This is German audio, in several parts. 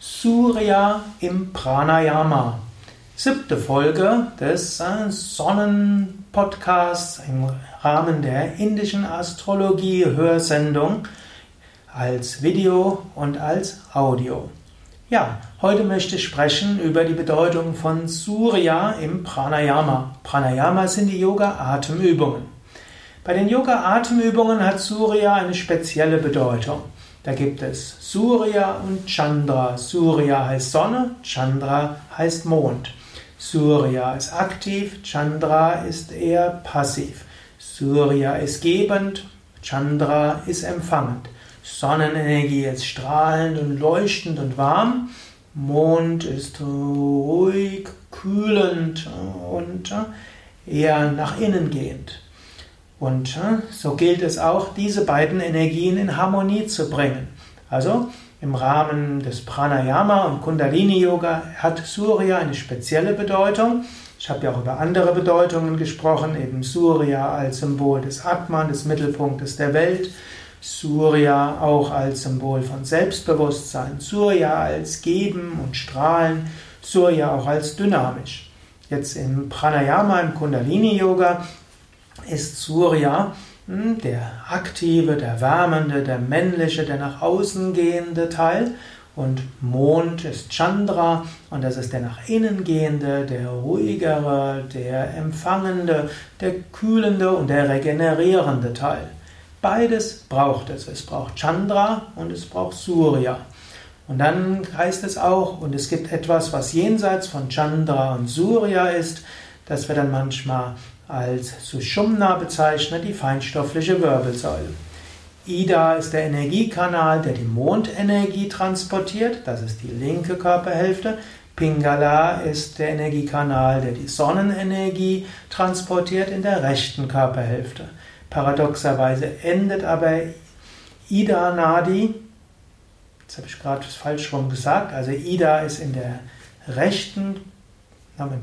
Surya im Pranayama. Siebte Folge des äh, Sonnenpodcasts im Rahmen der indischen Astrologie Hörsendung als Video und als Audio. Ja, heute möchte ich sprechen über die Bedeutung von Surya im Pranayama. Pranayama sind die Yoga-Atemübungen. Bei den Yoga-Atemübungen hat Surya eine spezielle Bedeutung. Da gibt es Surya und Chandra. Surya heißt Sonne, Chandra heißt Mond. Surya ist aktiv, Chandra ist eher passiv. Surya ist gebend, Chandra ist empfangend. Sonnenenergie ist strahlend und leuchtend und warm. Mond ist ruhig, kühlend und eher nach innen gehend. Und äh, so gilt es auch, diese beiden Energien in Harmonie zu bringen. Also im Rahmen des Pranayama und Kundalini Yoga hat Surya eine spezielle Bedeutung. Ich habe ja auch über andere Bedeutungen gesprochen, eben Surya als Symbol des Atman, des Mittelpunktes der Welt, Surya auch als Symbol von Selbstbewusstsein, Surya als Geben und Strahlen, Surya auch als dynamisch. Jetzt im Pranayama, im Kundalini Yoga ist Surya hm, der aktive, der wärmende, der männliche, der nach außen gehende Teil. Und Mond ist Chandra und das ist der nach innen gehende, der ruhigere, der empfangende, der kühlende und der regenerierende Teil. Beides braucht es. Es braucht Chandra und es braucht Surya. Und dann heißt es auch, und es gibt etwas, was jenseits von Chandra und Surya ist, das wir dann manchmal als Sushumna bezeichnet, die feinstoffliche Wirbelsäule. Ida ist der Energiekanal, der die Mondenergie transportiert, das ist die linke Körperhälfte. Pingala ist der Energiekanal, der die Sonnenenergie transportiert in der rechten Körperhälfte. Paradoxerweise endet aber Ida Nadi, jetzt habe ich gerade falsch rum gesagt, also Ida ist in der rechten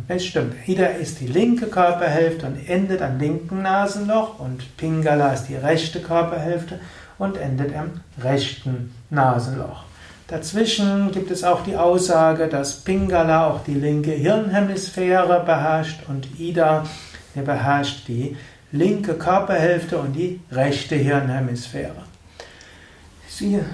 es stimmt. Ida ist die linke Körperhälfte und endet am linken Nasenloch und Pingala ist die rechte Körperhälfte und endet am rechten Nasenloch. Dazwischen gibt es auch die Aussage, dass Pingala auch die linke Hirnhemisphäre beherrscht und Ida beherrscht die linke Körperhälfte und die rechte Hirnhemisphäre.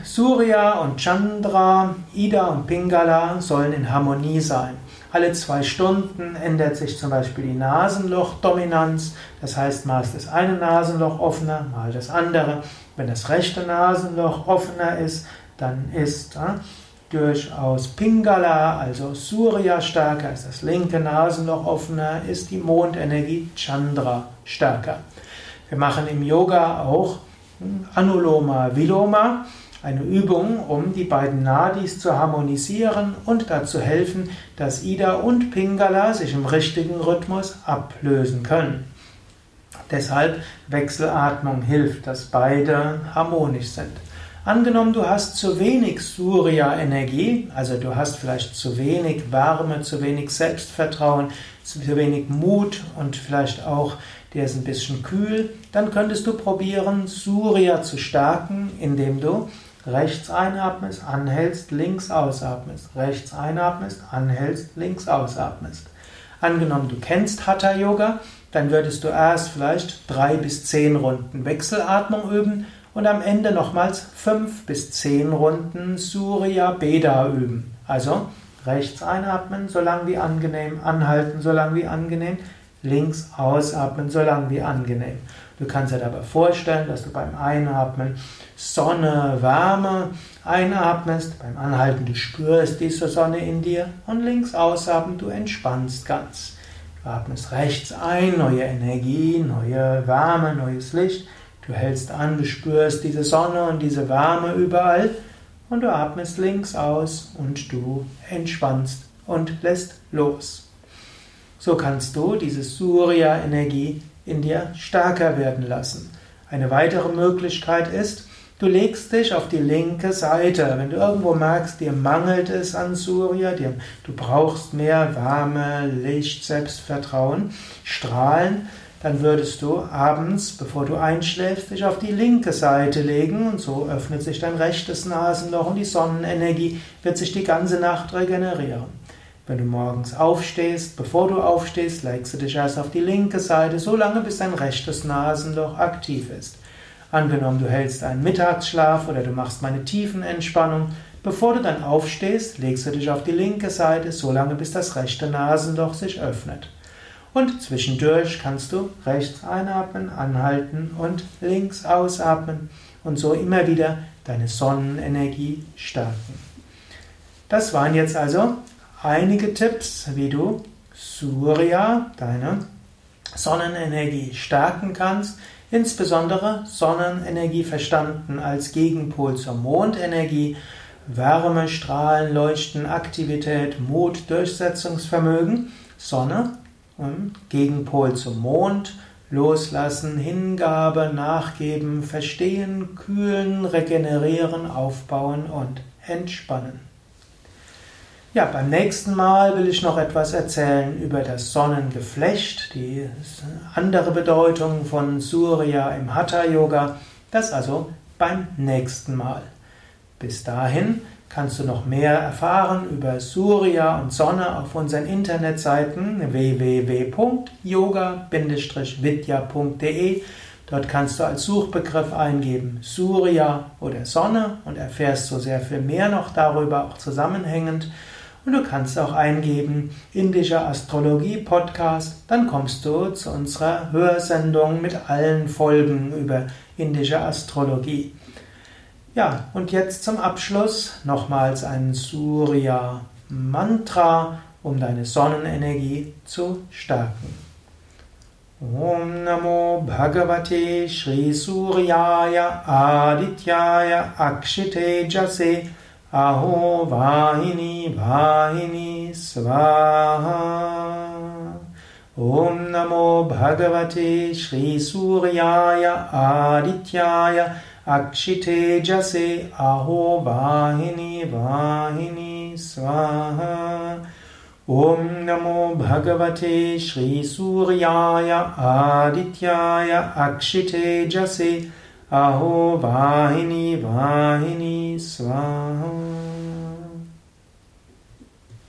Surya und Chandra, Ida und Pingala sollen in Harmonie sein. Alle zwei Stunden ändert sich zum Beispiel die Nasenlochdominanz. Das heißt, mal ist das eine Nasenloch offener, mal das andere. Wenn das rechte Nasenloch offener ist, dann ist äh, durchaus Pingala, also Surya stärker, ist das linke Nasenloch offener, ist die Mondenergie Chandra stärker. Wir machen im Yoga auch hm, Anuloma Viloma eine Übung, um die beiden Nadis zu harmonisieren und dazu helfen, dass Ida und Pingala sich im richtigen Rhythmus ablösen können. Deshalb Wechselatmung hilft, dass beide harmonisch sind. Angenommen, du hast zu wenig Surya-Energie, also du hast vielleicht zu wenig Wärme, zu wenig Selbstvertrauen, zu wenig Mut und vielleicht auch dir ist ein bisschen kühl, dann könntest du probieren, Surya zu stärken, indem du Rechts einatmest, anhältst, links ausatmest. Rechts einatmest, anhältst, links ausatmest. Angenommen, du kennst Hatha Yoga, dann würdest du erst vielleicht drei bis zehn Runden Wechselatmung üben und am Ende nochmals fünf bis zehn Runden Surya Beda üben. Also rechts einatmen, so lang wie angenehm, anhalten, so lang wie angenehm, links ausatmen, so lang wie angenehm. Du kannst dir dabei vorstellen, dass du beim Einatmen Sonne, Wärme einatmest, beim Anhalten du spürst diese Sonne in dir und links ausatmen, du entspannst ganz. Du atmest rechts ein, neue Energie, neue Wärme, neues Licht. Du hältst an, du spürst diese Sonne und diese Wärme überall und du atmest links aus und du entspannst und lässt los. So kannst du diese Surya-Energie in dir stärker werden lassen. Eine weitere Möglichkeit ist, du legst dich auf die linke Seite. Wenn du irgendwo merkst, dir mangelt es an Surya, dir, du brauchst mehr Wärme, Licht, Selbstvertrauen, Strahlen, dann würdest du abends, bevor du einschläfst, dich auf die linke Seite legen und so öffnet sich dein rechtes Nasenloch und die Sonnenenergie wird sich die ganze Nacht regenerieren. Wenn du morgens aufstehst, bevor du aufstehst, legst du dich erst auf die linke Seite, so lange bis dein rechtes Nasenloch aktiv ist. Angenommen, du hältst einen Mittagsschlaf oder du machst mal eine Tiefenentspannung, bevor du dann aufstehst, legst du dich auf die linke Seite, so lange bis das rechte Nasenloch sich öffnet. Und zwischendurch kannst du rechts einatmen, anhalten und links ausatmen und so immer wieder deine Sonnenenergie stärken. Das waren jetzt also einige Tipps, wie du Surya, deine Sonnenenergie, stärken kannst. Insbesondere Sonnenenergie verstanden als Gegenpol zur Mondenergie. Wärme, Strahlen, Leuchten, Aktivität, Mut, Durchsetzungsvermögen. Sonne Gegenpol zum Mond, loslassen, Hingabe, nachgeben, verstehen, kühlen, regenerieren, aufbauen und entspannen. Ja, beim nächsten Mal will ich noch etwas erzählen über das Sonnengeflecht, die andere Bedeutung von Surya im Hatha Yoga. Das also beim nächsten Mal. Bis dahin kannst du noch mehr erfahren über Surya und Sonne auf unseren Internetseiten www.yoga-vidya.de. Dort kannst du als Suchbegriff eingeben Surya oder Sonne und erfährst so sehr viel mehr noch darüber, auch zusammenhängend. Und du kannst auch eingeben indischer Astrologie Podcast, dann kommst du zu unserer Hörsendung mit allen Folgen über indische Astrologie. Ja, und jetzt zum Abschluss nochmals ein Surya Mantra, um deine Sonnenenergie zu stärken. Om Namo Bhagavate Shri Suryaya Adityaya अहो वाहिनी वाहिनी स्वाहा। ॐ नमो भगवते श्रीसूर्याय आदित्याय अक्षिठेजसे अहो वाहिनी वाहिनी स्वाहा। ॐ नमो भगवते श्रीसूर्याय आदित्याय अक्षिथेजसे अहो वाहिनी वाहिनी स्वाहा